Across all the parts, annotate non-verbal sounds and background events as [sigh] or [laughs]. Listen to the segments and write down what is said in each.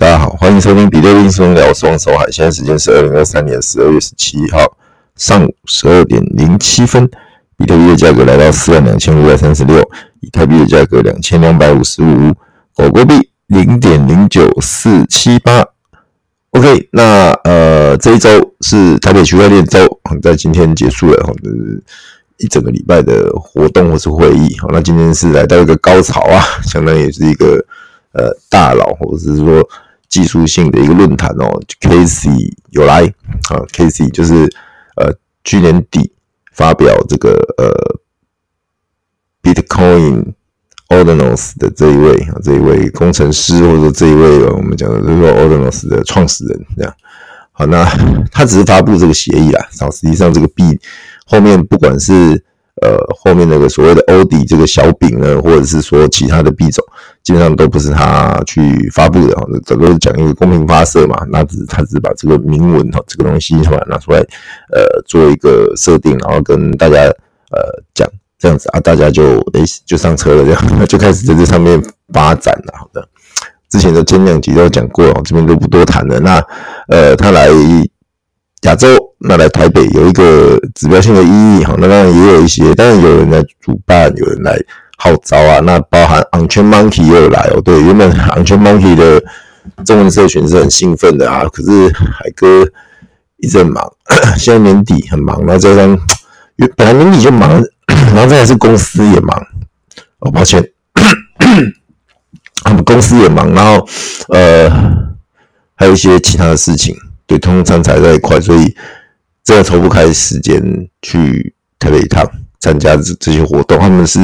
大家好，欢迎收听比特币轻松聊，我是王守海。现在时间是二零二三年十二月十七号上午十二点零七分，比特币的价格来到四万两千五百三十六，以太币的价格两千两百五十五，狗狗币零点零九四七八。OK，那呃这一周是台北区块链周，在今天结束了，就是一整个礼拜的活动或是会议。好，那今天是来到一个高潮啊，相当于是一个。呃，大佬或者是说技术性的一个论坛哦，Casey 有来啊，Casey 就是呃去年底发表这个呃 Bitcoin Ordinals 的这一位啊，这一位工程师或者这一位我们讲的就是说 Ordinals 的创始人这样。好，那他只是发布这个协议啦，然后实际上这个币后面不管是。呃，后面那个所谓的欧迪这个小饼呢，或者是说其他的币种，基本上都不是他去发布的哈，这都是讲一个公平发射嘛，那只是他只是把这个铭文哈，这个东西出来拿出来，呃，做一个设定，然后跟大家呃讲这样子啊，大家就诶、就上车了，这样 [laughs] 就开始在这上面发展了。好的，之前的前两集都讲过了，这边就不多谈了。那呃，他来。亚洲，那来台北有一个指标性的意义哈，那当然也有一些，当然有人来主办，有人来号召啊，那包含 OnChain Monkey 也有来哦，对，原本 OnChain Monkey 的中文社群是很兴奋的啊，可是海哥一直很忙，[coughs] 现在年底很忙，那加上 [coughs] 本来年底就忙，[coughs] 然后再来是公司也忙，哦，抱歉，他们公司也忙，然后呃还有一些其他的事情。对，通常才在一块，所以真的抽不开时间去台北一趟参加这这些活动。他们是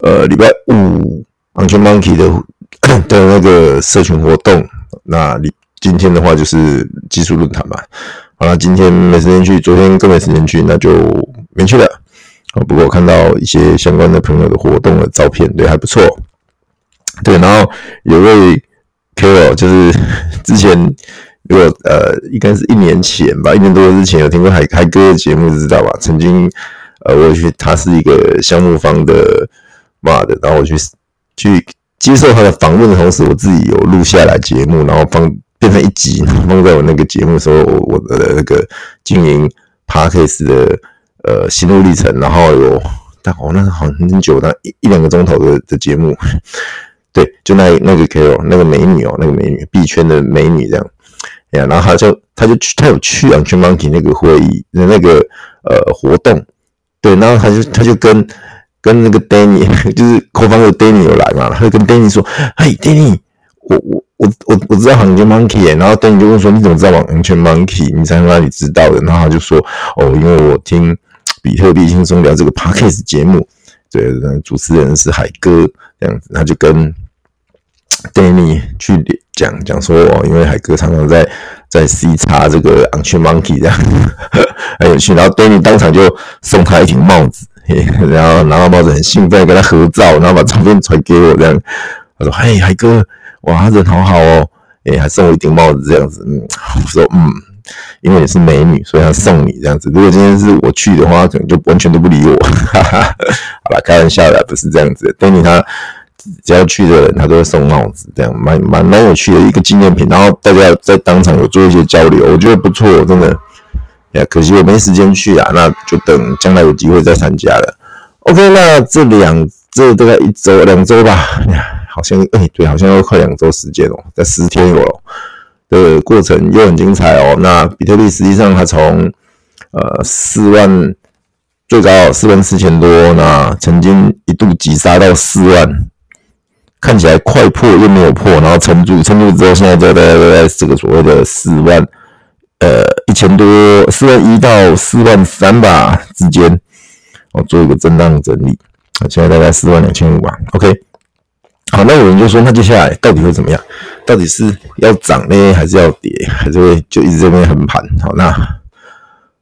呃礼拜五 OnChain Monkey 的 [clears throat] 的那个社群活动，那你今天的话就是技术论坛嘛。好了，今天没时间去，昨天更没时间去，那就没去了。不过我看到一些相关的朋友的活动的照片，对，还不错。对，然后有位 k o 就是之前。如果呃，应该是一年前吧，一年多之前有听过海海哥的节目，知道吧？曾经呃，我去他是一个项目方的嘛的，然后我去去接受他的访问的同时，我自己有录下来节目，然后放变成一集，放在我那个节目的时候，我的那个经营 Podcast 的呃心路历程，然后有但我那个好很久，那一一两个钟头的的节目，对，就那那个 KOL 那个美女哦，那个美女币圈的美女这样。呀，然后他就他就去，他有去 OnChain Monkey 那个会议的那个呃活动，对，然后他就他就跟跟那个 Danny [laughs] 就是 c o f o u n d e Danny 有来嘛，他就跟 Danny 说：“嘿，Danny，我我我我我知道养圈 Monkey，然后 Danny 就问说：你怎么知道 OnChain Monkey？你在哪里知道的？然后他就说：哦，因为我听比特币轻松聊这个 Podcast 节目，对，主持人是海哥这样子，他就跟 Danny 去讲讲说哦，因为海哥常常在在 C 叉这个 OnChain Monkey 这样 [laughs] 很有趣，然后 Danny 当场就送他一顶帽子，然后拿到帽子很兴奋跟他合照，然后把照片传给我这样，他说：“嘿，海哥，哇，人好好哦，诶，还送我一顶帽子这样子。”嗯，我说：“嗯，因为你是美女，所以他送你这样子。如果今天是我去的话，可能就完全都不理我。哈哈，好了，开玩笑的，不是这样子。Danny 他。”只要去的人，他都会送帽子，这样蛮蛮蛮有趣的一个纪念品。然后大家在当场有做一些交流，我觉得不错，真的。呀，可惜我没时间去啊，那就等将来有机会再参加了。OK，那这两这大概一周两周吧，呀，好像哎、对，好像要快两周时间哦，在十天有了的过程又很精彩哦。那比特币实际上它从呃四万最高四万四千多，那曾经一度急杀到四万。看起来快破又没有破，然后撑住，撑住之后，现在在在在这个所谓的四万呃一千多，四万一到四万三吧之间，我做一个震荡整理，现在大概四万两千五吧。OK，好，那有人就说，那接下来到底会怎么样？到底是要涨呢，还是要跌，还是会就一直在那边横盘？好，那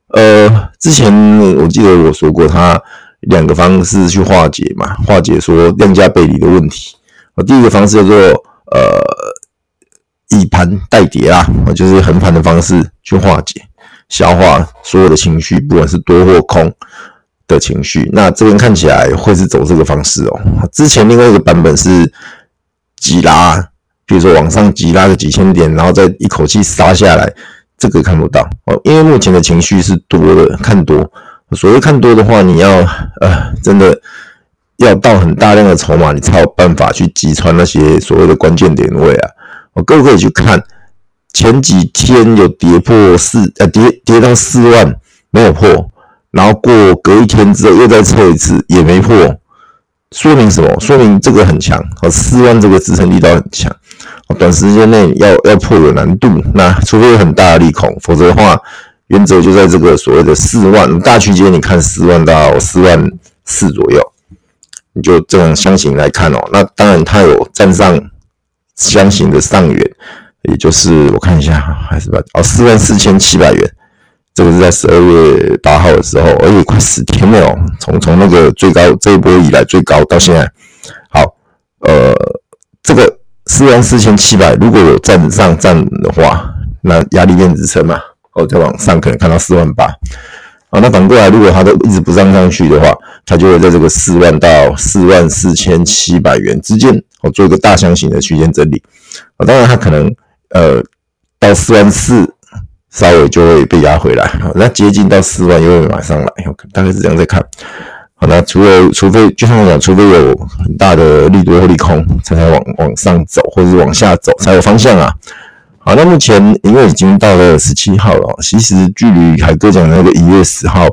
呃，之前我记得我说过，它两个方式去化解嘛，化解说量价背离的问题。第一个方式叫做呃以盘代跌啦，就是横盘的方式去化解、消化所有的情绪，不管是多或空的情绪。那这边看起来会是走这个方式哦。之前另外一个版本是急拉比如说往上急拉个几千点，然后再一口气杀下来，这个看不到哦，因为目前的情绪是多的，看多。所谓看多的话，你要呃，真的要到很大量的筹码，你才有办法去击穿那些所谓的关键点位啊。我各位可以去看前几天有跌破四，呃，跌跌到四万没有破，然后过隔一天之后又再测一次也没破，说明什么？说明这个很强，和四万这个支撑力道很强，短时间内要要破有难度。那除非有很大的利空，否则的话。原则就在这个所谓的四万大区间，你看四万到四万四左右，就这种箱型来看哦。那当然它有站上箱型的上缘，也就是我看一下还是吧哦四万四千七百元，这个是在十二月八号的时候，而且快十天了哦。从从那个最高这一波以来最高到现在，好，呃，这个四万四千七百如果有站上站的话，那压力链支撑嘛。哦，再往上可能看到四万八，啊，那反过来，如果它都一直不上上去的话，它就会在这个四万到四万四千七百元之间，哦，做一个大箱型的区间整理，啊，当然它可能呃到四万四稍微就会被压回来，那接近到四万又会马上来，大概是这样在看，好，那除了除非就像我讲，除非有很大的利多或利空，才才往往上走或者是往下走才有方向啊。好，那目前因为已经到了十七号了，其实距离海哥讲的那个一月十号，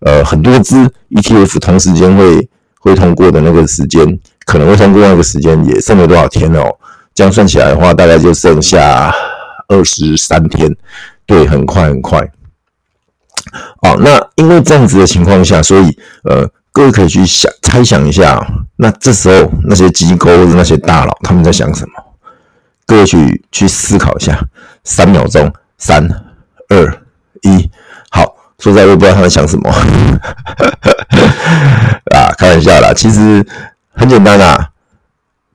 呃，很多支 ETF 同时间会会通过的那个时间，可能会通过那个时间也剩了多少天哦？这样算起来的话，大概就剩下二十三天，对，很快很快。好，那因为这样子的情况下，所以呃，各位可以去想猜想一下，那这时候那些机构或者那些大佬他们在想什么？各位去去思考一下，三秒钟，三、二、一，好，说实在我也不知道他在想什么，[laughs] 啊，开玩笑啦，其实很简单啊，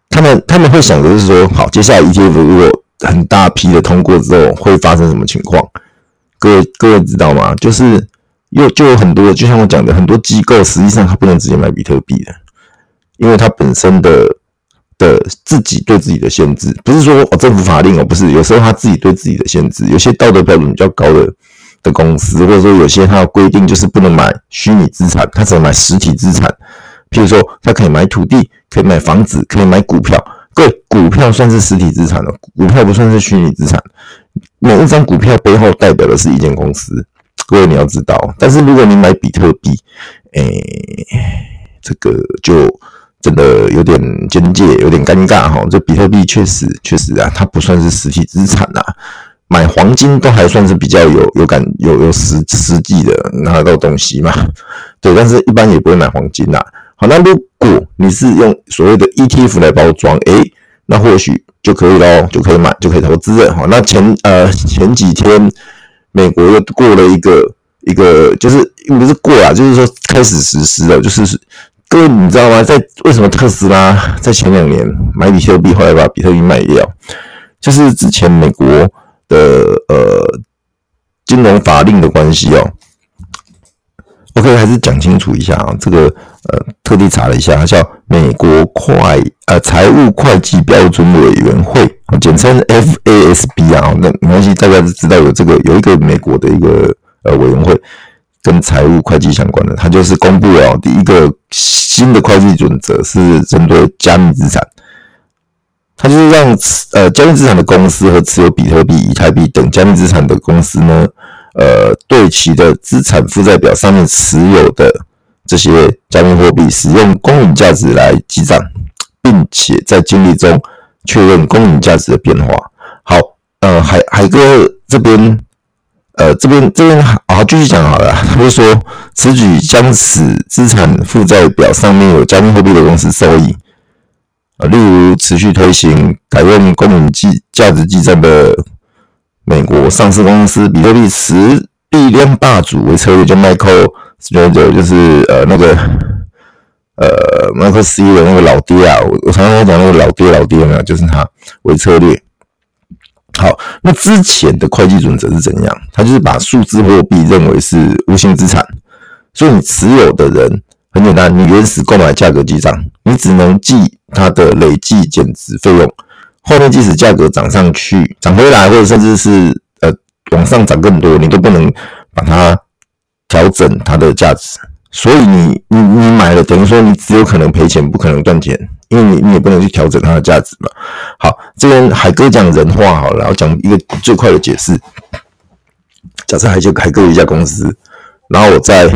他们他们会想的是说，好，接下来 ETF 如果很大批的通过之后，会发生什么情况？各位各位知道吗？就是又就有很多，就像我讲的，很多机构实际上它不能直接买比特币的，因为它本身的。的自己对自己的限制，不是说哦政府法令哦，不是，有时候他自己对自己的限制，有些道德标准比较高的的公司，或者说有些他的规定就是不能买虚拟资产，他只能买实体资产。譬如说，他可以买土地，可以买房子，可以买股票。各位，股票算是实体资产了，股票不算是虚拟资产。每一张股票背后代表的是一间公司，各位你要知道。但是如果你买比特币，哎，这个就。真的有点边界，有点尴尬哈。这比特币确实确实啊，它不算是实体资产呐。买黄金都还算是比较有有感有有实实际的拿得到东西嘛。对，但是一般也不会买黄金呐。好，那如果你是用所谓的 ETF 来包装，诶，那或许就可以喽，就可以买，就可以投资了哈。那前呃前几天美国又过了一个一个，就是不是过啊，就是说开始实施了，就是。各位，你知道吗？在为什么特斯拉在前两年买比特币，后来把比特币卖掉？就是之前美国的呃金融法令的关系哦。OK，还是讲清楚一下啊。这个呃，特地查了一下，它叫美国会呃财务会计标准委员会，简称 FASB 啊。那没关系，大家都知道有这个有一个美国的一个呃委员会。跟财务会计相关的，它就是公布了第一个新的会计准则，是针对加密资产。它就是让呃加密资产的公司和持有比特币、以太币等加密资产的公司呢，呃，对其的资产负债表上面持有的这些加密货币，使用公允价值来记账，并且在经历中确认公允价值的变化。好，呃，海海哥这边。呃，这边这边好，继续讲好了。他就说，此举将使资产负债表上面有加密货币的公司受益。啊，例如持续推行改用公允计价值计算的美国上市公司比特币持币量霸主为策略，就 Michael Saylor 就是呃那个呃 Michael C 的那个老爹啊，我我常常讲那个老爹老爹呢，就是他为策略。好，那之前的会计准则是怎样？它就是把数字货币认为是无形资产，所以你持有的人很简单，你原始购买价格记账，你只能记它的累计减值费用，后面即使价格涨上去、涨回来，或者甚至是呃往上涨更多，你都不能把它调整它的价值。所以你你你买了，等于说你只有可能赔钱，不可能赚钱，因为你你也不能去调整它的价值嘛。好，这边海哥讲人话好了，然后讲一个最快的解释。假设海就海哥一家公司，然后我在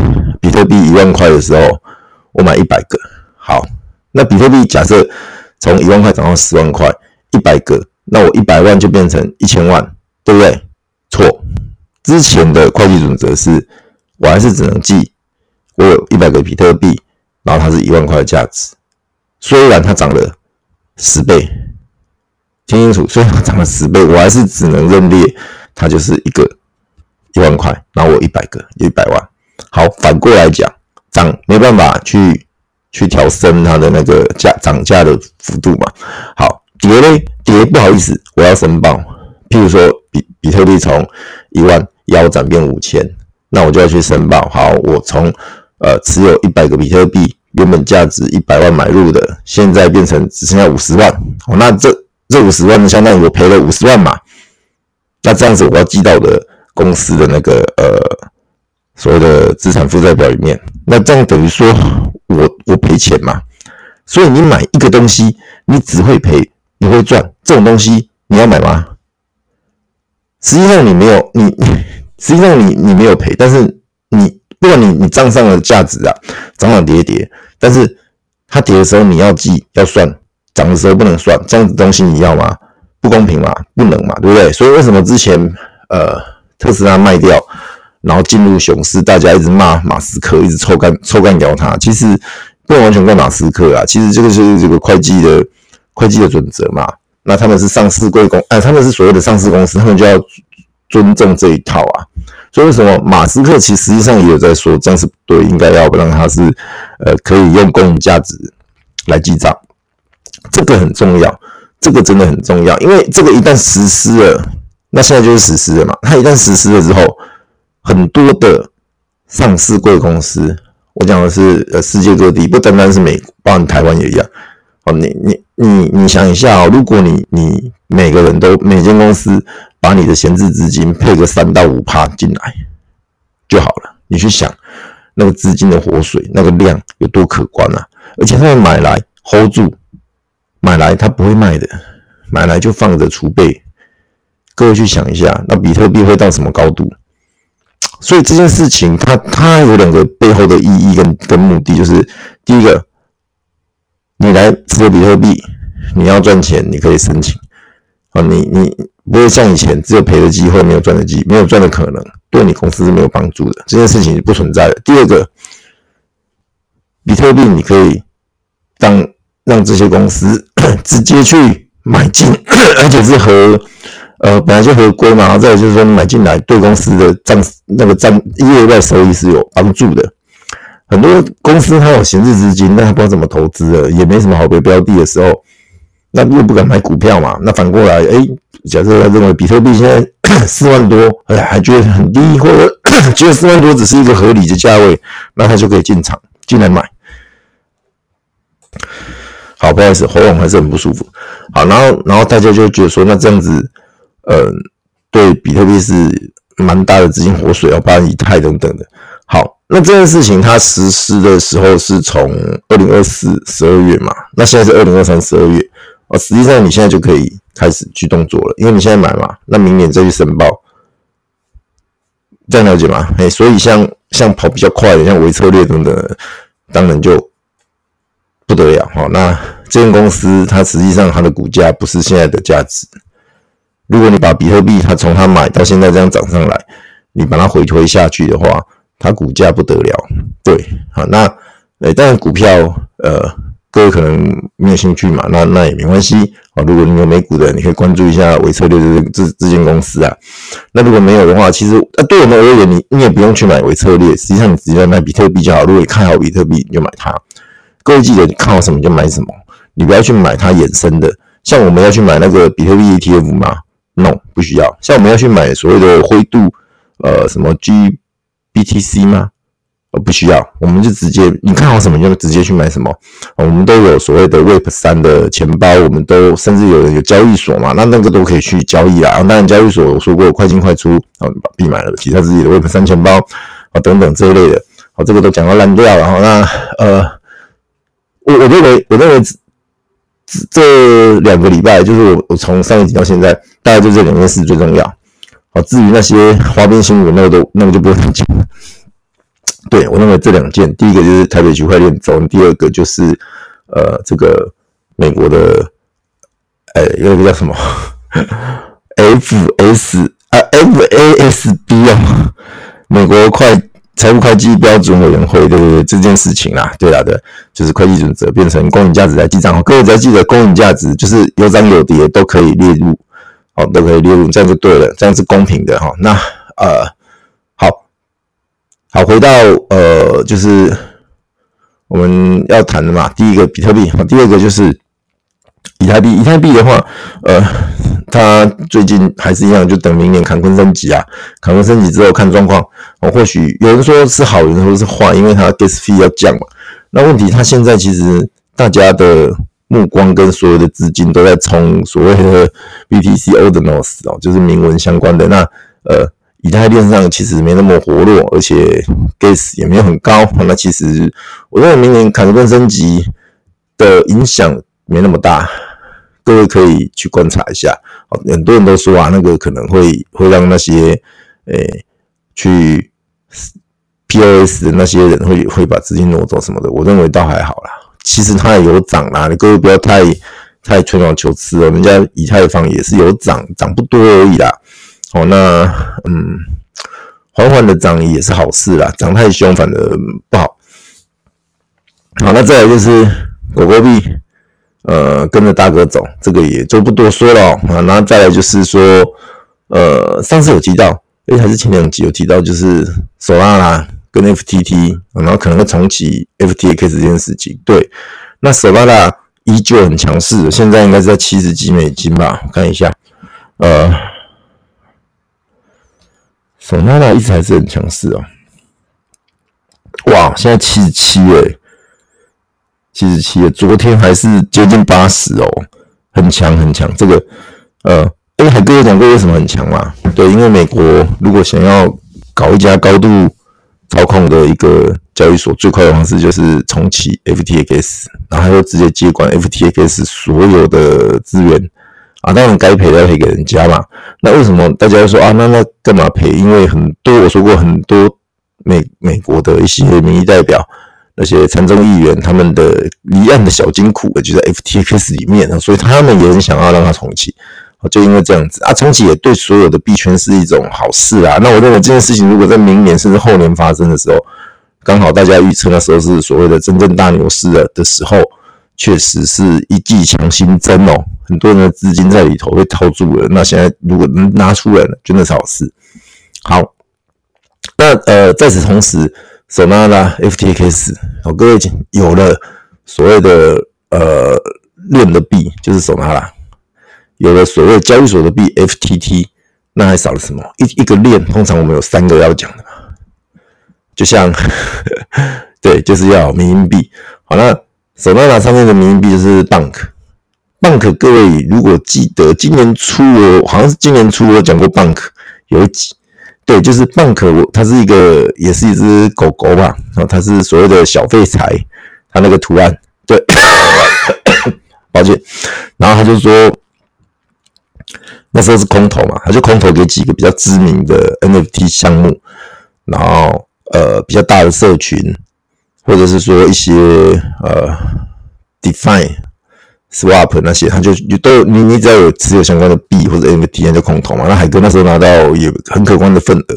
比特币一万块的时候，我买一百个。好，那比特币假设从一万块涨到十万块，一百个，那我一百万就变成一千万，对不对？错，之前的会计准则是，我还是只能记。我有一百个比特币，然后它是一万块的价值，虽然它涨了十倍，听清楚，虽然它涨了十倍，我还是只能认列它就是一个一万块，然后我一百个一百万。好，反过来讲，涨没办法去去调升它的那个价涨价的幅度嘛。好，跌嘞跌，不好意思，我要申报。譬如说比比特币从一万腰斩变五千，那我就要去申报。好，我从呃，持有一百个比特币，原本价值一百万买入的，现在变成只剩下五十万。哦，那这这五十万呢，相当于我赔了五十万嘛。那这样子，我要记到的公司的那个呃所谓的资产负债表里面。那这样等于说我我赔钱嘛。所以你买一个东西，你只会赔，你会赚。这种东西你要买吗？实际上你没有，你 [laughs] 实际上你你没有赔，但是你。不管你你账上的价值啊，涨涨跌跌，但是它跌的时候你要记要算，涨的时候不能算，这样子东西你要吗？不公平嘛，不能嘛，对不对？所以为什么之前呃特斯拉卖掉，然后进入熊市，大家一直骂马斯克，一直臭干臭干掉他，其实不完全怪马斯克啊，其实这个就是这个会计的会计的准则嘛。那他们是上市贵公，哎，他们是所谓的上市公司，他们就要尊重这一套啊。所以为什么马斯克其实实际上也有在说，这样是不对，应该要让他是呃可以用公允价值来记账，这个很重要，这个真的很重要，因为这个一旦实施了，那现在就是实施了嘛。它一旦实施了之后，很多的上市贵公司，我讲的是呃世界各地，不单单是美国，包括台湾也一样。哦，你你你你想一下，如果你你每个人都每间公司。把你的闲置资金配个三到五趴进来就好了。你去想那个资金的活水，那个量有多可观啊！而且他们买来 hold 住，买来他不会卖的，买来就放着储备。各位去想一下，那比特币会到什么高度？所以这件事情它它有两个背后的意义跟跟目的，就是第一个，你来持有比特币，你要赚钱，你可以申请啊，你你。不会像以前只有赔的机会，没有赚的机，没有赚的可能，对你公司是没有帮助的。这件事情是不存在的。第二个，比特币你可以让让这些公司 [coughs] 直接去买进，[coughs] 而且是合呃本来就合规嘛。然后再就是说，买进来对公司的账那个账业外收益是有帮助的。很多公司它有闲置资金，但它不知道怎么投资了，也没什么好的标的的时候。那又不敢买股票嘛？那反过来，哎、假设他认为比特币现在 [coughs] 四万多，哎，还觉得很低，或者 [coughs] 觉得四万多只是一个合理的价位，那他就可以进场进来买。好，不好意思，喉咙还是很不舒服。好，然后然后大家就觉得说，那这样子，呃，对比特币是蛮大的资金活水哦，包括以太等等的。好，那这件事情它实施的时候是从二零二四十二月嘛？那现在是二零二三十二月。哦，实际上你现在就可以开始去动作了，因为你现在买嘛，那明年再去申报，这样了解吗？哎，所以像像跑比较快的，像微策略等等，当然就不得了哈。那这间公司它实际上它的股价不是现在的价值。如果你把比特币它从它买到现在这样涨上来，你把它回推下去的话，它股价不得了。对，好，那诶，当然股票呃。各位可能没有兴趣嘛，那那也没关系啊。如果你有美股的，你可以关注一下维策略这这这间公司啊。那如果没有的话，其实啊，对我们而言，你你也不用去买维策略，实际上你直接买比特币就好。如果你看好比特币，你就买它。各位记得，你看好什么就买什么，你不要去买它衍生的。像我们要去买那个比特币 ETF 吗？No，不需要。像我们要去买所谓的灰度呃什么 GBTC 吗？不需要，我们就直接你看好什么就直接去买什么。我们都有所谓的 Web 三的钱包，我们都甚至有有交易所嘛，那那个都可以去交易啦。当然交易所我说过快进快出，啊，把币买了，其他自己的 Web 三钱包啊等等这一类的，好，这个都讲到烂掉了。然后那呃，我我认为我认为这这两个礼拜就是我我从上一集到现在，大概就这两件事最重要。好，至于那些花边新闻，那个都那个就不用讲了。对，我认为这两件，第一个就是台北区块链走，第二个就是呃，这个美国的，哎，有一个叫什么，FS 啊，FASB 啊，美国会财务会计标准委员会对不对？这件事情啦，对啦的，就是会计准则变成公允价值来记账，各位只要记得公允价值就是有涨有跌都可以列入，好，都可以列入，这样就对了，这样是公平的哈。那呃。好，回到呃，就是我们要谈的嘛。第一个比特币，好，第二个就是以太币。以太币的话，呃，它最近还是一样，就等明年坎昆升级啊。坎昆升级之后看状况，哦，或许有人说是好，有人说是坏，因为它 gas fee 要降嘛。那问题，它现在其实大家的目光跟所有的资金都在冲所谓的 BTC Ordinals 哦，就是铭文相关的。那呃。以太链上其实没那么活络，而且 gas 也没有很高。那其实我认为明年坎昆升级的影响没那么大，各位可以去观察一下。很多人都说啊，那个可能会会让那些诶、欸、去 POS 的那些人会会把资金挪走什么的。我认为倒还好啦，其实它也有涨啦，你各位不要太太吹毛求疵哦。人家以太坊也是有涨，涨不多而已啦。好，那嗯，缓缓的涨也是好事啦，涨太凶反而不好。好，那再来就是狗狗币，呃，跟着大哥走，这个也就不多说了啊。然后再来就是说，呃，上次有提到，诶，还是前两集有提到，就是索拉拉跟 FTT，然后可能会重启 FTX 这件事情。对，那索拉拉依旧很强势，现在应该是在七十几美金吧？我看一下，呃。索拉拉一直还是很强势哦，哇，现在七十七诶，七十七诶，昨天还是接近八十哦，很强很强。这个呃，哎，海哥有讲过为什么很强嘛？对，因为美国如果想要搞一家高度操控的一个交易所，最快的方式就是重启 FTX，然后又直接接管 FTX 所有的资源。啊，当然该赔的要赔给人家嘛。那为什么大家说啊？那那干嘛赔？因为很多我说过，很多美美国的一些民意代表，那些参众议员，他们的离岸的小金库就在 FTX 里面啊，所以他们也很想要让它重启啊。就因为这样子啊，重启也对所有的币圈是一种好事啊。那我认为这件事情如果在明年甚至后年发生的时候，刚好大家预测那时候是所谓的真正大牛市的的时候。确实是一剂强心针哦，很多人的资金在里头被套住了。那现在如果能拿出来了，真的是好事。好，那呃，在此同时，Solana、FTX，好，各位有了所谓的呃链的币，就是 Solana，有了所谓交易所的币 FTT，那还少了什么？一一个链，通常我们有三个要讲的嘛，就像 [laughs] 对，就是要民营币。好，那。Solana 上面的名币就是 Bank，Bank 各位如果记得今年初我好像是今年初我讲过 Bank 有几，对，就是 Bank 我它是一个也是一只狗狗吧，然后它是所谓的小废柴，它那个图案，对，[coughs] 抱歉，然后他就说那时候是空投嘛，他就空投给几个比较知名的 NFT 项目，然后呃比较大的社群。或者是说一些呃，define swap 那些，他就就都你你只要有持有相关的币或者 NFT 就空投嘛。那海哥那时候拿到也很可观的份额，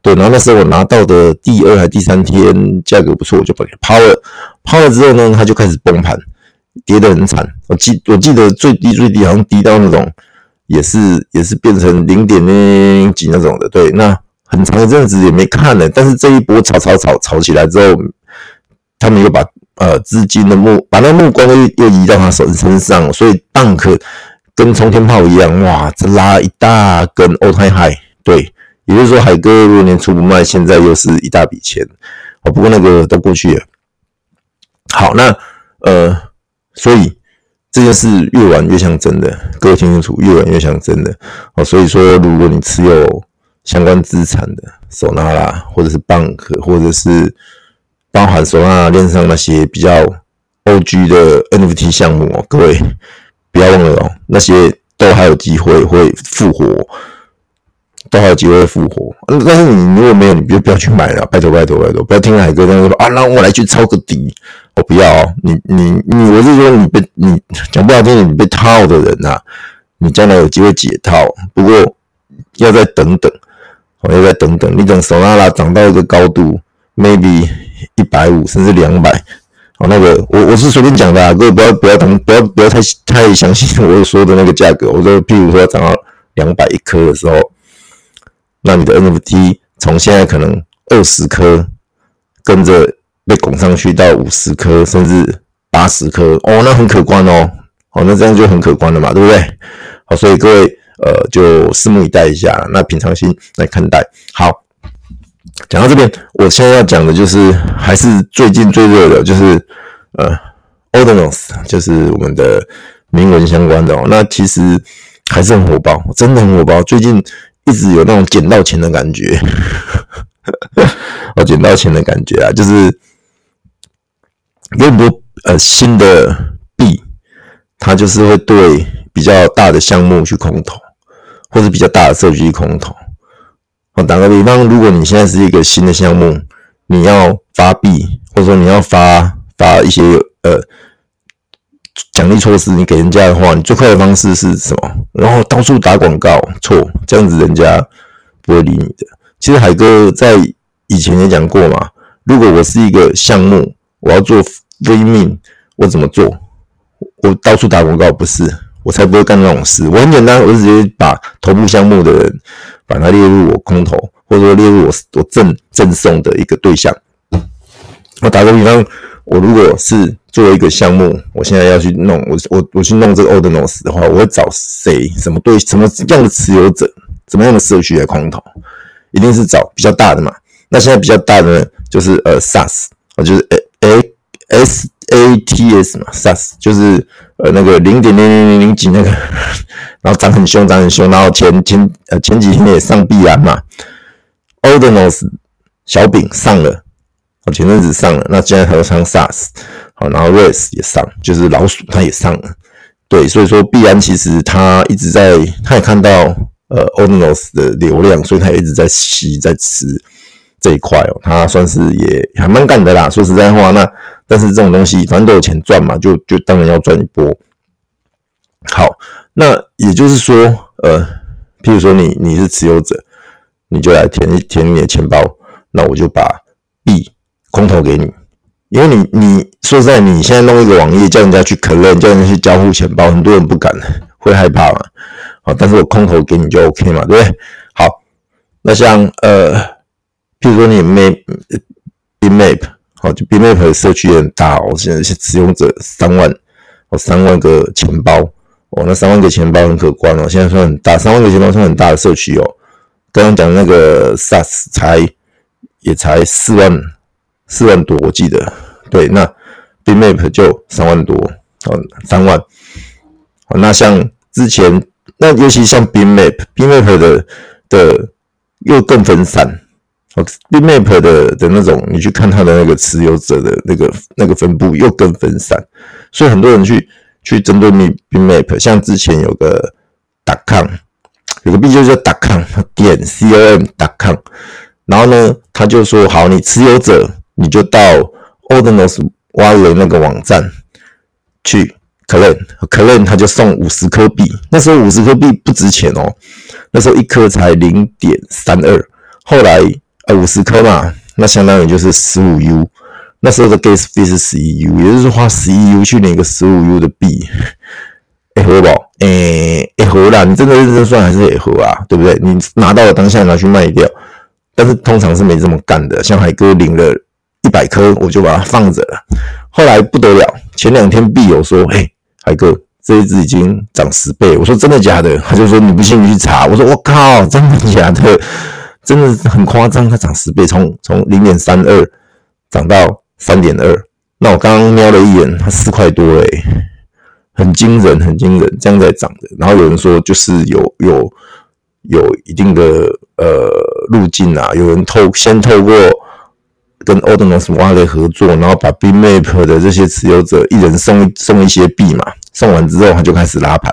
对。然后那时候我拿到的第二还第三天价格不错，我就把它抛了。抛了之后呢，它就开始崩盘，跌得很惨。我记我记得最低最低好像低到那种也是也是变成零点零几那种的。对，那很长一阵子也没看了。但是这一波炒炒炒炒起来之后。他们又把呃资金的目把那目光又又移到他手身上，所以，BANK 跟冲天炮一样，哇，这拉一大根 all time high，对，也就是说海哥如果年初不卖，现在又是一大笔钱，哦，不过那个都过去了。好，那呃，所以这件事越玩越像真的，各位听清楚，越玩越像真的。哦，所以说，如果你持有相关资产的手拿啦或者是 Bank，或者是包含 Solana 链上那些比较 OG 的 NFT 项目哦，各位不要忘了哦，那些都还有机会会复活。都还有机会复活，但是你如果没有，你就不要去买了，拜托拜托拜托，不要听海哥这样说啊，那我来去抄个底，我不要，你你你，我是说你被你讲不好听，你被套的人呐、啊，你将来有机会解套，不过要再等等，我要再等等，你等手拉拉涨到一个高度，maybe 一百五甚至两百，哦，那个我我是随便讲的啊，各位不要不要等，不要不要太太相信我说的那个价格，我说譬如说涨到两百一颗的时候。那你的 NFT 从现在可能二十颗，跟着被拱上去到五十颗，甚至八十颗，哦，那很可观哦，哦，那这样就很可观了嘛，对不对？好，所以各位呃，就拭目以待一下，那平常心来看待。好，讲到这边，我现在要讲的就是还是最近最热的，就是呃，Ordinals，就是我们的铭文相关的哦。那其实还是很火爆，真的很火爆，最近。一直有那种捡到钱的感觉，我 [laughs] 捡到钱的感觉啊，就是有很多呃新的币，它就是会对比较大的项目去空投，或者比较大的社区空投。打个比方，如果你现在是一个新的项目，你要发币，或者说你要发发一些呃。奖励措施，你给人家的话，你最快的方式是什么？然后到处打广告，错，这样子人家不会理你的。其实海哥在以前也讲过嘛，如果我是一个项目，我要做微命我怎么做？我到处打广告不是，我才不会干那种事。我很简单，我直接把头部项目的人把它列入我空投，或者说列入我我赠赠送的一个对象。我打个比方。我如果是作为一个项目，我现在要去弄我我我去弄这个 Ordinals 的话，我会找谁？什么对什么样的持有者？怎么样的社区来空投？一定是找比较大的嘛。那现在比较大的呢，就是呃 SAS，就是 A A S A T S 嘛，SAS 就是呃那个零点零零零零几那个，然后涨很凶，涨很凶，然后前前呃前几天也上币安嘛，Ordinals 小饼上了。前阵子上了，那现在它又上 SaaS，好，然后 Res 也上，就是老鼠它也上了，对，所以说币安其实它一直在，它也看到呃 Ordinals 的流量，所以它一直在吸在吃这一块哦，它算是也还蛮干的啦。说实在话，那但是这种东西反正都有钱赚嘛，就就当然要赚一波。好，那也就是说，呃，譬如说你你是持有者，你就来填填你的钱包，那我就把币。空投给你，因为你你说实在，你现在弄一个网页叫人家去 claim，叫人家去交互钱包，很多人不敢，会害怕嘛。好，但是我空投给你就 OK 嘛，对不对？好，那像呃，譬如说你 Map，Map 好，就 Bimmap 的社区也很大哦，现在是使用者三万，哦，三万个钱包，哦，那三万个钱包很可观哦，现在算很大，三万个钱包算很大的社区哦。刚刚讲的那个 SaaS 才也才四万。四万多，我记得，对，那 Bimmap 就三万多，哦，三万，哦，那像之前，那尤其像 Bimmap，Bimmap 的的又更分散，哦，Bimmap 的的那种，你去看它的那个持有者的那个那个分布又更分散，所以很多人去去针对 Bimmap，像之前有个 .com，有个币就叫 .com 点 com，然后呢，他就说好，你持有者。你就到 Ordinals Wallet 那个网站去 claim，claim 他就送五十颗币。那时候五十颗币不值钱哦，那时候一颗才零点三二。后来五十颗嘛，那相当于就是十五 U。那时候的 gas fee 是十一 U，也就是花十一 U 去领个十五 U 的币。哎，合不？哎，哎合啦，你真的认真算还是也合啊？对不对？你拿到了当下拿去卖掉，但是通常是没这么干的。像海哥领了。一百颗我就把它放着了，后来不得了，前两天币友说：“嘿，海哥，这一只已经涨十倍。”我说：“真的假的？”他就说：“你不信你去查。”我说：“我靠，真的假的？真的很夸张，它涨十倍，从从零点三二涨到三点二。那我刚刚瞄了一眼，它四块多诶，很惊人，很惊人，这样在涨的。然后有人说，就是有有有一定的呃路径啊，有人透先透过跟 Ordinals Wallet 合作，然后把 B Map 的这些持有者一人送送一些币嘛，送完之后他就开始拉盘。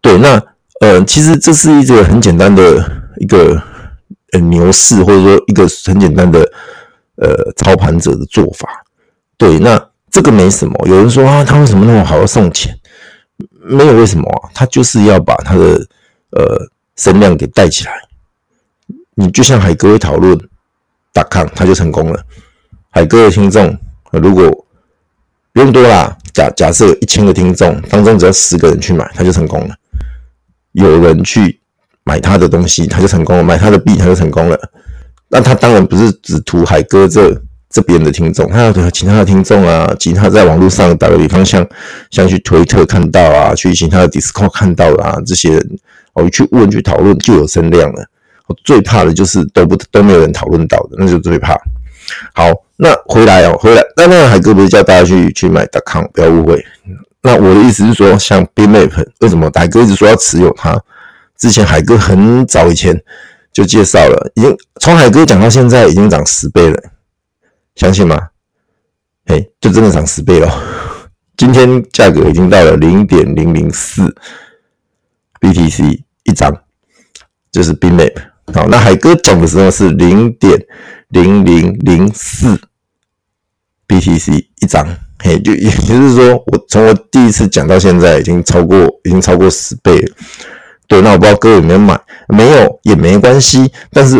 对，那呃，其实这是一个很简单的一个呃牛市，或者说一个很简单的呃操盘者的做法。对，那这个没什么。有人说啊，他为什么那么好要送钱？没有为什么啊，他就是要把他的呃声量给带起来。你就像海哥会讨论打抗，他就成功了。海哥的听众如果不用多啦，假假设一千个听众当中只要十个人去买，他就成功了。有人去买他的东西，他就成功了；买他的币，他就成功了。那他当然不是只图海哥这这边的听众，他要其他的听众啊，其他在网络上打个比方，像像去推特看到啊，去其他的 Discord 看到啊，这些人哦，去问去讨论就有声量了。我最怕的就是都不都没有人讨论到的，那就最怕。好，那回来哦，回来。那那海哥不是叫大家去去买 .com，不要误会。那我的意思是说，像 Bitkmap，为什么海哥一直说要持有它？之前海哥很早以前就介绍了，已经从海哥讲到现在已经涨十倍了，相信吗？嘿，就真的涨十倍了。今天价格已经到了零点零零四 BTC 一张，就是 BMap。好，那海哥讲的时候是零点零零零四 BTC 一张。嘿，就也就是说，我从我第一次讲到现在，已经超过，已经超过十倍了。对，那我不知道各位有没有买，没有也没关系。但是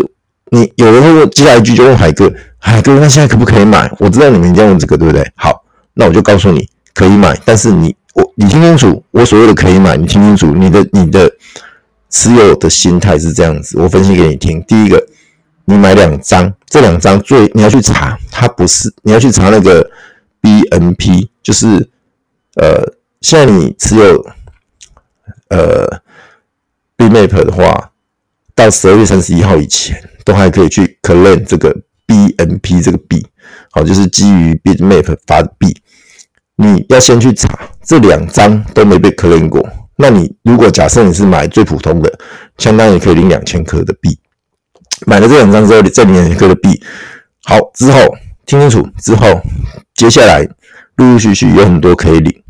你有人会接下来一句就问海哥，海哥，那现在可不可以买？我知道你们一定要问这个，对不对？好，那我就告诉你，可以买。但是你我你听清楚，我所谓的可以买，你听清楚，你的你的持有的心态是这样子，我分析给你听。第一个，你买两张，这两张最你要去查，它不是你要去查那个。BNP 就是呃，现在你持有呃 BMap 的话，到十二月三十一号以前，都还可以去 claim 这个 BNP 这个币，好，就是基于 BMap 发的币。你要先去查，这两张都没被 claim 过。那你如果假设你是买最普通的，相当于可以领两千颗的币。买了这两张之后，再领两千颗的币，好之后。听清楚之后，接下来陆陆续续有很多可以领，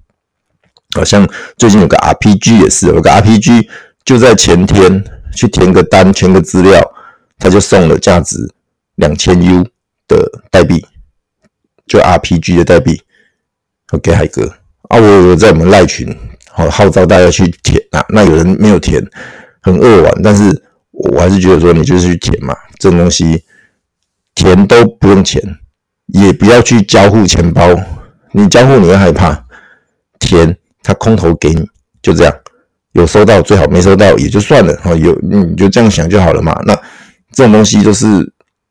好像最近有个 RPG 也是，有个 RPG 就在前天去填个单，填个资料，他就送了价值两千 U 的代币，就 RPG 的代币，我给海哥啊，我我在我们赖群好号召大家去填啊，那有人没有填，很扼腕，但是我还是觉得说你就是去填嘛，这种东西填都不用钱。也不要去交互钱包，你交互你会害怕，填他空投给你，就这样，有收到最好，没收到也就算了，哈，有你就这样想就好了嘛。那这种东西就是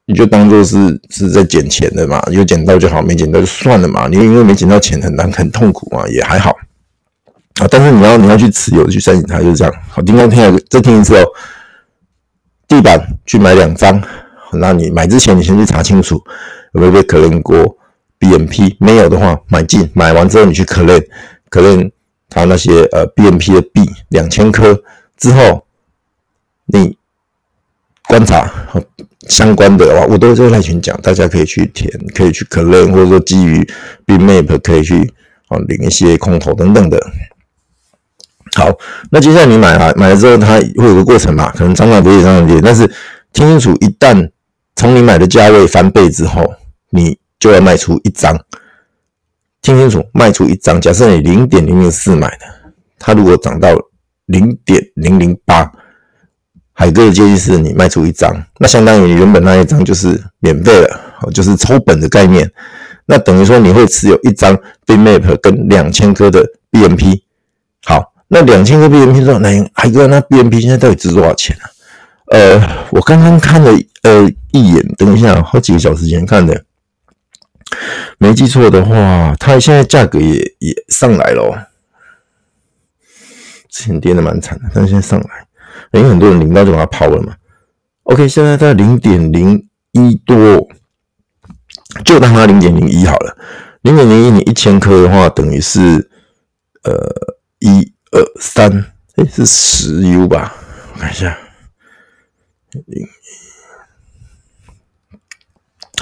你就当做是是在捡钱的嘛，有捡到就好，没捡到就算了嘛。你因为没捡到钱很难很痛苦嘛，也还好啊。但是你要你要去持有去申请它，就是这样。好，听刚听再听一次哦，地板去买两张，那你买之前你先去查清楚。有没有被 claim 过 BMP，没有的话，买进，买完之后你去 claim，claim 他那些呃 BNP 的币两千颗之后，你观察相关的话，我都在赖群讲，大家可以去填，可以去 claim，或者说基于 BMap 可以去啊领一些空投等等的。好，那接下来你买了，买了之后它会有个过程嘛，可能涨涨跌跌，涨涨跌，但是听清楚，一旦从你买的价位翻倍之后，你就要卖出一张，听清楚，卖出一张。假设你零点零零四买的，它如果涨到零点零零八，海哥的建议是你卖出一张，那相当于你原本那一张就是免费了，就是抽本的概念。那等于说你会持有一张 BMap 跟两千颗的 BMP。好，那两千颗 BMP 说，那海哥那 BMP 现在到底值多少钱啊？呃，我刚刚看了呃一眼，等一下，好几个小时前看的。没记错的话，它现在价格也也上来了哦。之前跌的蛮惨的，但是现在上来，因为很多人领到就把它抛了嘛。OK，现在在零点零一多，就当它零点零一好了。零点零一，你一千颗的话，等于是呃一二三，哎，是十 U 吧？我看一下，零。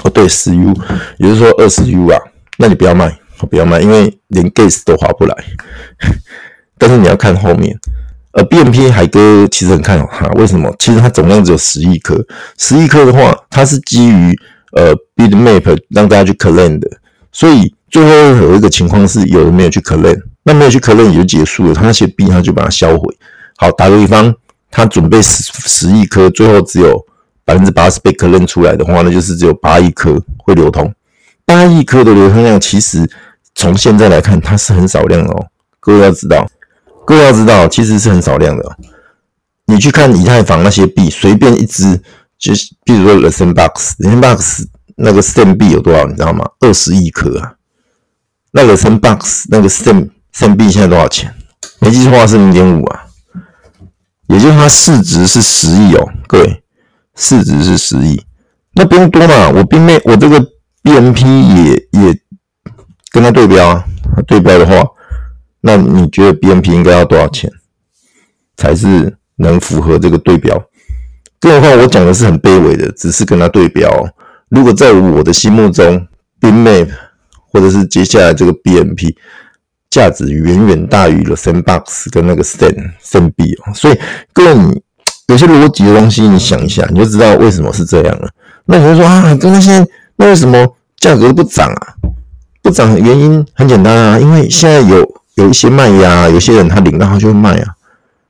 哦，对，十 U，也就是说二十 U 啊，那你不要卖，不要卖，因为连 gas 都划不来。[laughs] 但是你要看后面，呃，BNP 海哥其实很看好它，为什么？其实它总量只有十亿颗，十亿颗的话，它是基于呃 Bitmap 让大家去 claim 的，所以最后有一个情况是有人没有去 claim，那没有去 claim 也就结束了，他那些币他就把它销毁。好，打个比方，他准备十十亿颗，最后只有。百分之八十被可认出来的话，那就是只有八亿颗会流通。八亿颗的流通量，其实从现在来看，它是很少量的哦。各位要知道，各位要知道，其实是很少量的。你去看以太坊那些币，随便一只，就是比如说 The Sandbox，The Sandbox 那个 Sand 币有多少？你知道吗？二十亿颗啊。那个 Sandbox 那个 Sand Sand 币现在多少钱？没记错的话是零点五啊，也就是它市值是十亿哦，各位。市值是十亿，那不用多嘛。我并没，我这个 BNP 也也跟他对标啊。对标的话，那你觉得 BNP 应该要多少钱才是能符合这个对标？更何况我讲的是很卑微的，只是跟他对标。如果在我的心目中，Bitmap 或者是接下来这个 BMP 价值远远大于了 Sandbox 跟那个 Sand Sand 币哦。所以各位你。有些逻辑的东西，你想一下，你就知道为什么是这样了。那你会说啊，跟那些那为什么价格不涨啊？不涨的原因很简单啊，因为现在有有一些卖压，有些人他领到他就会卖啊，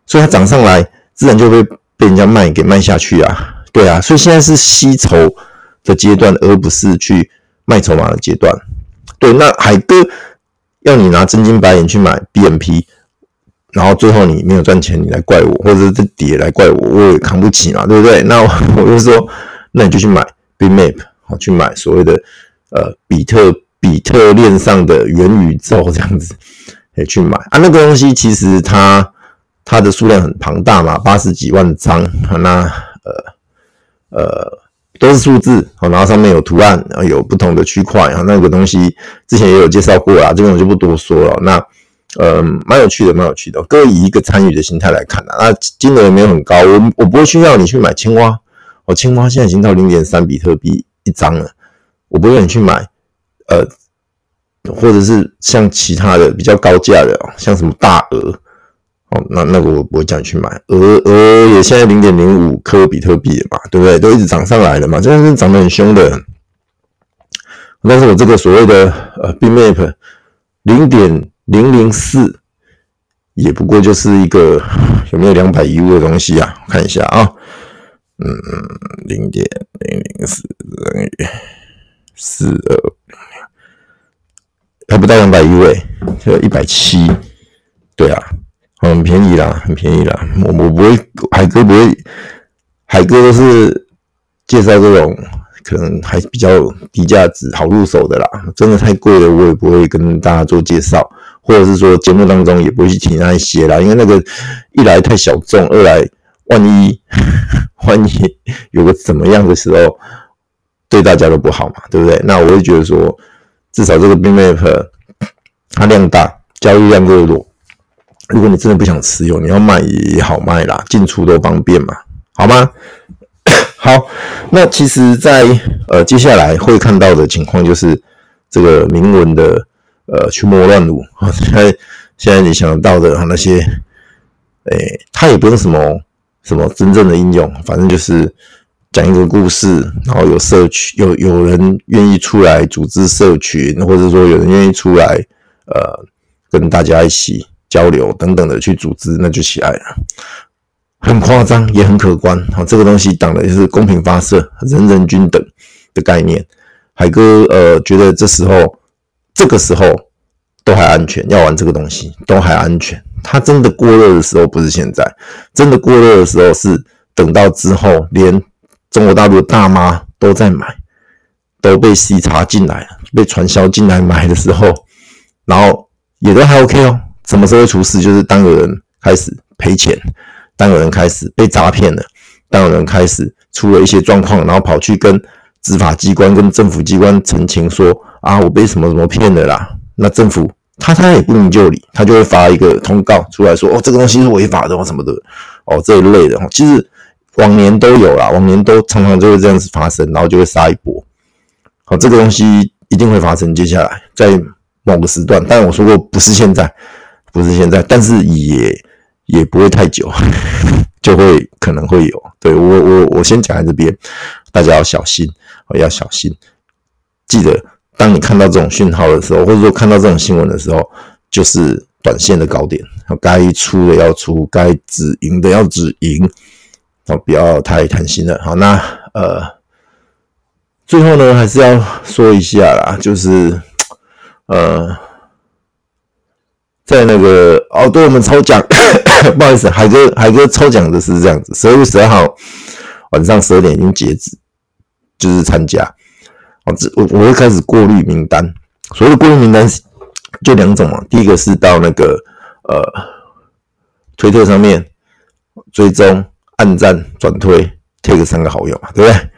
所以他涨上来，自然就会被人家卖给卖下去啊。对啊，所以现在是吸筹的阶段，而不是去卖筹码的阶段。对，那海哥要你拿真金白银去买 BNP。然后最后你没有赚钱，你来怪我，或者是这跌来怪我，我也扛不起嘛，对不对？那我，就说，那你就去买 BMap，好，去买所谓的呃比特比特链上的元宇宙这样子，可以去买啊。那个东西其实它它的数量很庞大嘛，八十几万张，那呃呃都是数字，好然后上面有图案，然后有不同的区块，啊，那个东西之前也有介绍过啦，这边我就不多说了。那嗯，蛮有趣的，蛮有趣的。各位以一个参与的心态来看啊，那金额也没有很高，我我不会去要你去买青蛙。哦，青蛙现在已经到零点三比特币一张了，我不会让你去买，呃，或者是像其他的比较高价的，像什么大鹅，哦，那那个我不会叫你去买。鹅鹅也现在零点零五颗比特币嘛，对不对？都一直涨上来了嘛，真的是涨得很凶的。但是我这个所谓的呃，BMap 零点。零零四也不过就是一个有没有两百 U 的东西啊？我看一下啊，嗯，零点零零四等于四二，还不到两百 U 诶，就一百七，对啊，很便宜啦，很便宜啦。我我不会，海哥不会，海哥都是介绍这种可能还比较低价值、好入手的啦。真的太贵了，我也不会跟大家做介绍。或者是说节目当中也不会去提那一些啦，因为那个一来太小众，二来万一 [laughs] 万一有个怎么样的时候，对大家都不好嘛，对不对？那我会觉得说，至少这个 Bitmap 它量大，交易量够多。如果你真的不想持有，你要卖也好卖啦，进出都方便嘛，好吗？[coughs] 好，那其实在，在呃接下来会看到的情况就是这个铭文的。呃，群魔乱舞啊！[laughs] 现在现在你想到的那些，诶、欸，它也不是什么什么真正的应用，反正就是讲一个故事，然后有社群，有有人愿意出来组织社群，或者说有人愿意出来，呃，跟大家一起交流等等的去组织，那就起来了。很夸张，也很可观。好，这个东西讲的就是公平发射、人人均等的概念。海哥，呃，觉得这时候。这个时候都还安全，要玩这个东西都还安全。它真的过热的时候不是现在，真的过热的时候是等到之后，连中国大陆的大妈都在买，都被吸查进来了，被传销进来买的时候，然后也都还 OK 哦。什么时候会出事？就是当有人开始赔钱，当有人开始被诈骗了，当有人开始出了一些状况，然后跑去跟。司法机关跟政府机关澄清说啊，我被什么什么骗了啦。那政府他他也不明就里，他就会发一个通告出来说，哦，这个东西是违法的或什么的，哦，这一类的。其实往年都有啦，往年都常常就会这样子发生，然后就会杀一波。好，这个东西一定会发生。接下来在某个时段，但我说过不是现在，不是现在，但是也也不会太久，[laughs] 就会可能会有。对，我我我先讲在这边，大家要小心，要小心。记得，当你看到这种讯号的时候，或者说看到这种新闻的时候，就是短线的高点，该出的要出，该止盈的要止盈，哦，不要太贪心了。好，那呃，最后呢，还是要说一下啦，就是呃，在那个哦，对我们抽奖，[coughs] 不好意思，海哥，海哥抽奖的是这样子，十二月十二号晚上十二点已经截止，就是参加。我我会开始过滤名单，所谓的过滤名单就两种嘛。第一个是到那个呃推特上面追踪、按赞、转推，tag 三个好友嘛，对不对？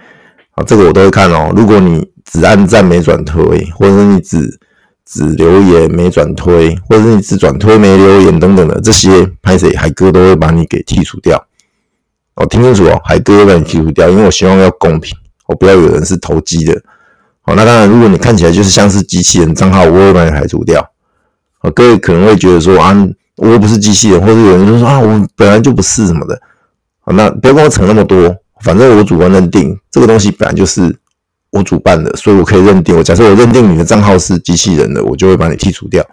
好，这个我都会看哦。如果你只按赞没转推，或者是你只只留言没转推，或者是你只转推没留言等等的这些，拍谁海哥都会把你给剔除掉。哦，听清楚哦，海哥会把你剔除掉，因为我希望要公平，不要有人是投机的。好，那当然，如果你看起来就是像是机器人账号，我会把你排除掉。好，各位可能会觉得说啊，我不是机器人，或者有人就说啊，我本来就不是什么的。好，那不要跟我扯那么多，反正我主观认定这个东西本来就是我主办的，所以我可以认定。我假设我认定你的账号是机器人的，我就会把你剔除掉，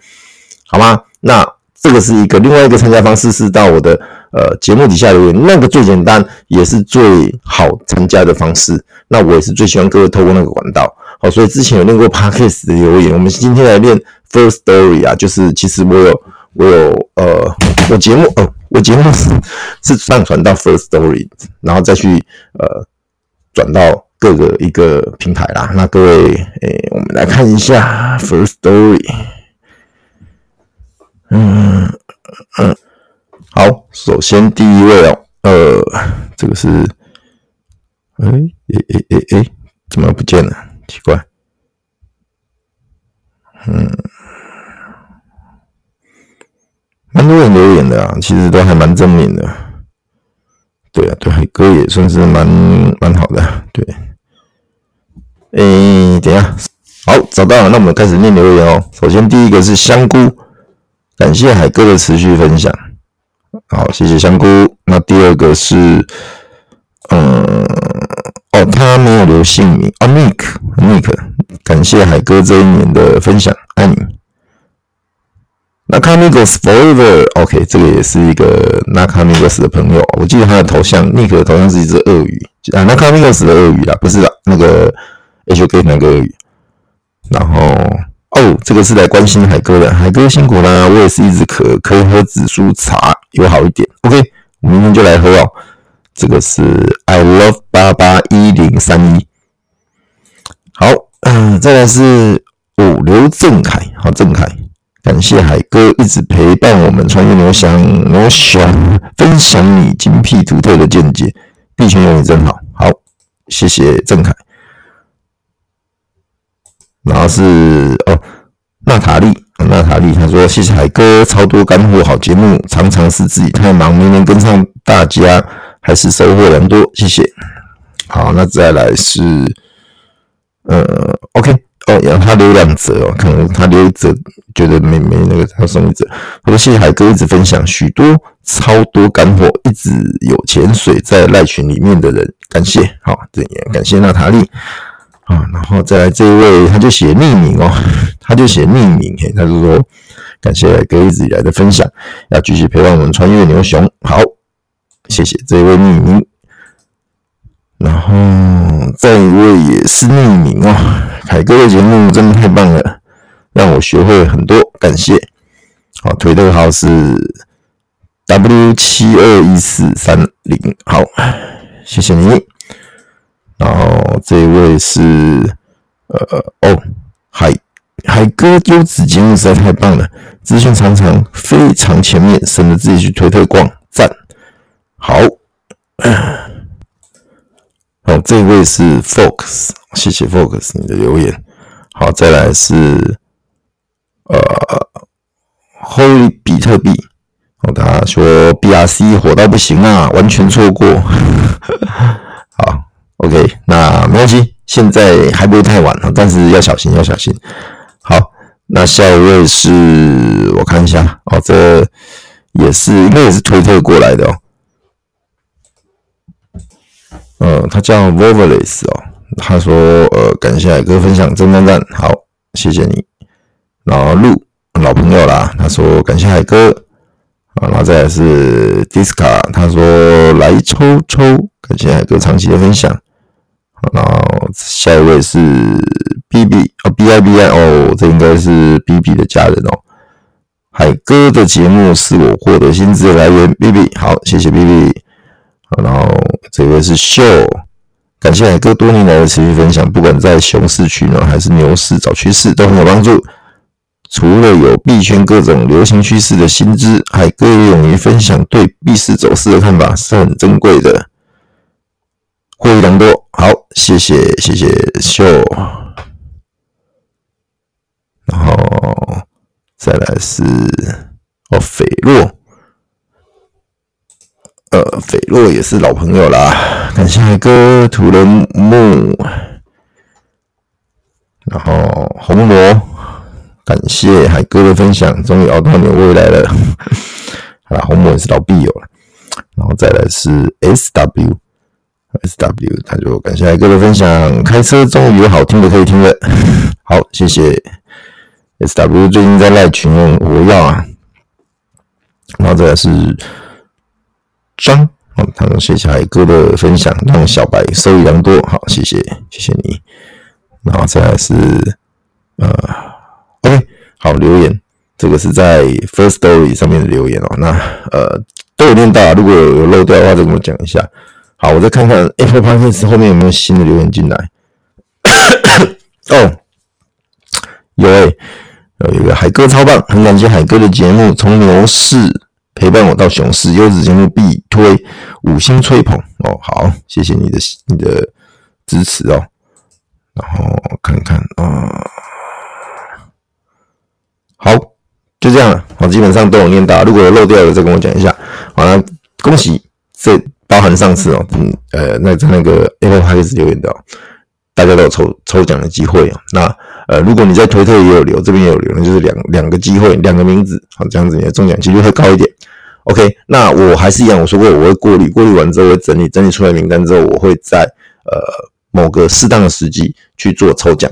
好吗？那这个是一个另外一个参加方式，是到我的呃节目底下留言，那个最简单也是最好参加的方式。那我也是最希望各位透过那个管道。好，所以之前有练过 Podcast 的留言，我们今天来练 First Story 啊，就是其实我有我有呃，我节目哦，我节目是 [laughs] 是上传到 First Story，然后再去呃转到各个一个平台啦。那各位诶、我们来看一下 First Story，嗯嗯，好，首先第一位哦，呃，这个是，哎诶诶诶诶，怎么不见了？奇怪，嗯，蛮多人留言的啊，其实都还蛮正面的。对啊，对，海哥也算是蛮蛮好的。对，哎、等一下，好，找到了，那我们开始念留言哦。首先第一个是香菇，感谢海哥的持续分享，好，谢谢香菇。那第二个是，嗯。哦，他没有留姓名啊，Nick，Nick，感谢海哥这一年的分享，爱你。Nakamigos Forever，OK，这个也是一个 Nakamigos 的朋友，我记得他的头像，Nick 的头像是一只鳄鱼啊，Nakamigos 的鳄鱼啦，不是啦，那个 HK 那个鳄鱼。然后，哦，这个是来关心海哥的，海哥辛苦啦，我也是一直咳，可以喝紫苏茶有好一点，OK，我明天就来喝哦。这个是 I love 八八一零三一，好，嗯、再来是五刘正凯，好，正凯，感谢海哥一直陪伴我们穿越牛翔，牛翔分享你精辟独特的见解，币圈有你真好，好，谢谢正凯，然后是哦，娜塔莉，娜塔莉，他说谢谢海哥，超多干货好节目，常常是自己太忙，没能跟上大家。还是收获良多，谢谢。好，那再来是，呃，OK，哦，然后他留两则哦，可能他留一则觉得没没那个，他送一则。他说谢谢海哥一直分享许多超多干货，一直有潜水在赖群里面的人，感谢。好，这也感谢娜塔莉。啊，然后再来这一位，他就写匿名哦，他就写匿名，嘿，他就说感谢海哥一直以来的分享，要继续陪伴我们穿越牛熊。好。谢谢这一位匿名，然后这一位也是匿名哦。凯哥的节目真的太棒了，让我学会很多，感谢。好，推特号是 W 七二一四三零，好，谢谢你。然后这一位是呃哦，海海哥优质节目实在太棒了，资讯常常非常前面，省得自己去推特逛，赞。好，好，[coughs] 这位是 Fox，谢谢 Focus 你的留言。好，再来是呃，Holy 比特币，哦，他说 BRC 火到不行啊，完全错过。[laughs] 好，OK，那没关系，现在还不会太晚啊，但是要小心，要小心。好，那下一位是我看一下哦，这也是应该也是推特过来的哦。呃，他叫 Vovelis 哦。他说：“呃，感谢海哥分享，赞赞赞，好，谢谢你。然后陆老朋友啦，他说感谢海哥，啊，然后再来是 Disca，他说来抽抽，感谢海哥长期的分享。然后下一位是 BB 啊，B I B I 哦，这应该是 BB 的家人哦。海哥的节目是我获得薪资的来源，BB 好，谢谢 BB。然后这位是秀。”感谢海哥多年来的持续分享，不管在熊市取暖还是牛市找趋势都很有帮助。除了有币圈各种流行趋势的新知，海哥也勇于分享对币市走势的看法，是很珍贵的。获益良多，谢谢谢谢秀。然后再来是哦，斐洛。呃，斐洛也是老朋友啦，感谢海哥土人木，然后红罗，感谢海哥的分享，终于熬到牛未来了。[laughs] 好啦，红魔也是老币友了，然后再来是 S W S W，他就感谢海哥的分享，开车终于有好听的可以听了，[laughs] 好，谢谢 S W，最近在赖群用我要啊，然后再来是。张，哦，他说谢谢海哥的分享，让小白收益良多。好，谢谢，谢谢你。然后再来是，呃，OK，好，留言，这个是在 First Story 上面的留言哦。那呃，都有念到，如果有漏掉的话，再跟我讲一下。好，我再看看 Apple Podcast 后面有没有新的留言进来。[coughs] 哦，有诶，有一个海哥超棒，很感谢海哥的节目，从牛市。陪伴我到熊市，优质节目必推，五星吹捧哦！好，谢谢你的你的支持哦。然后看看啊、好，就这样了。我基本上都有念到，如果有漏掉的，再跟我讲一下。好了，恭喜，这包含上次哦，嗯呃，那在那个 Apple Podcast 留言的、哦，大家都有抽抽奖的机会哦。那呃，如果你在推特也有留，这边也有留，那就是两两个机会，两个名字，好，这样子你的中奖几率会高一点。OK，那我还是一样，我说过我会过滤，过滤完之后会整理，整理出来名单之后，我会在呃某个适当的时机去做抽奖，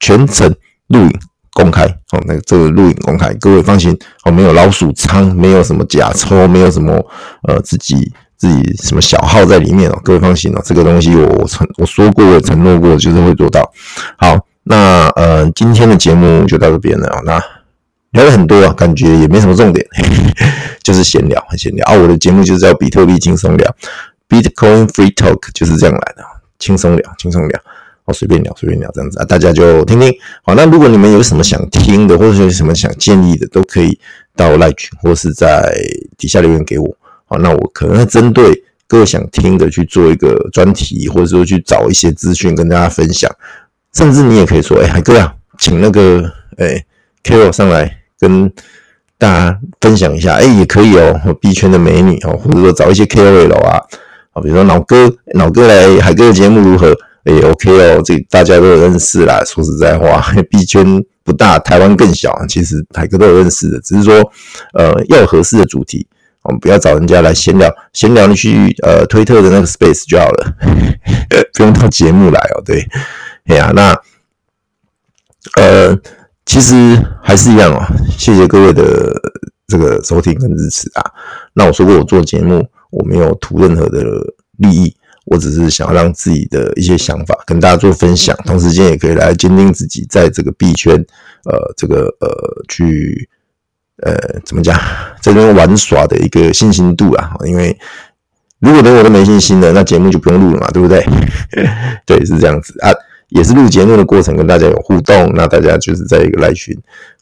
全程录影公开，好，那这个录影公开，各位放心，哦，没有老鼠仓，没有什么假抽，没有什么呃自己自己什么小号在里面哦，各位放心哦，这个东西我我承我说过，我承诺过，就是会做到。好，那呃今天的节目就到这边了，那。聊了很多啊，感觉也没什么重点，[laughs] 就是闲聊，很闲聊啊。我的节目就是叫比特币轻松聊，Bitcoin Free Talk 就是这样来的，轻松聊，轻松聊，哦，随便聊，随便聊这样子啊，大家就听听。好，那如果你们有什么想听的，或者有什么想建议的，都可以到赖群或是在底下留言给我。好，那我可能会针对各位想听的去做一个专题，或者说去找一些资讯跟大家分享。甚至你也可以说，哎，海哥啊，请那个，哎，Carol 上来。跟大家分享一下，哎、也可以哦，币圈的美女哦，或者说找一些 KOL 啊，啊，比如说老哥，老哥来海哥的节目如何？哎、，OK 哦，这大家都有认识啦。说实在话，[laughs] 币圈不大，台湾更小，其实海哥都有认识的，只是说，呃，要有合适的主题，我们不要找人家来闲聊，闲聊你去呃推特的那个 Space 就好了，[laughs] 不用到节目来哦。对，哎呀、那呃。其实还是一样哦，谢谢各位的这个收听跟支持啊。那我说过，我做节目我没有图任何的利益，我只是想要让自己的一些想法跟大家做分享，同时间也可以来坚定自己在这个币圈呃这个呃去呃怎么讲这边玩耍的一个信心度啊。因为如果连我都没信心了，那节目就不用录了嘛，对不对？[laughs] 对，是这样子啊。也是录节目的过程，跟大家有互动，那大家就是在一个赖群，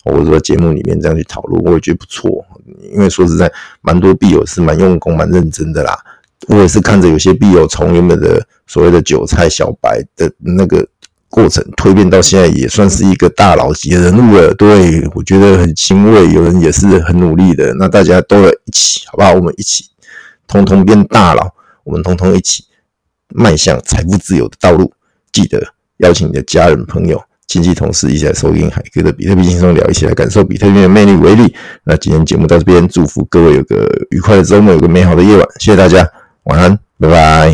或者说节目里面这样去讨论，我也觉得不错。因为说实在，蛮多币友是蛮用功、蛮认真的啦。我也是看着有些币友从原本的所谓的韭菜小白的那个过程蜕变到现在，也算是一个大佬级的人物了。对，我觉得很欣慰，有人也是很努力的。那大家都要一起，好不好？我们一起，通通变大佬，我们通通一起迈向财富自由的道路。记得邀请你的家人、朋友、亲戚、同事一起来收听海哥的比特币轻松聊，一起来感受比特币的魅力为例。那今天节目到这边，祝福各位有个愉快的周末，有个美好的夜晚。谢谢大家，晚安，拜拜。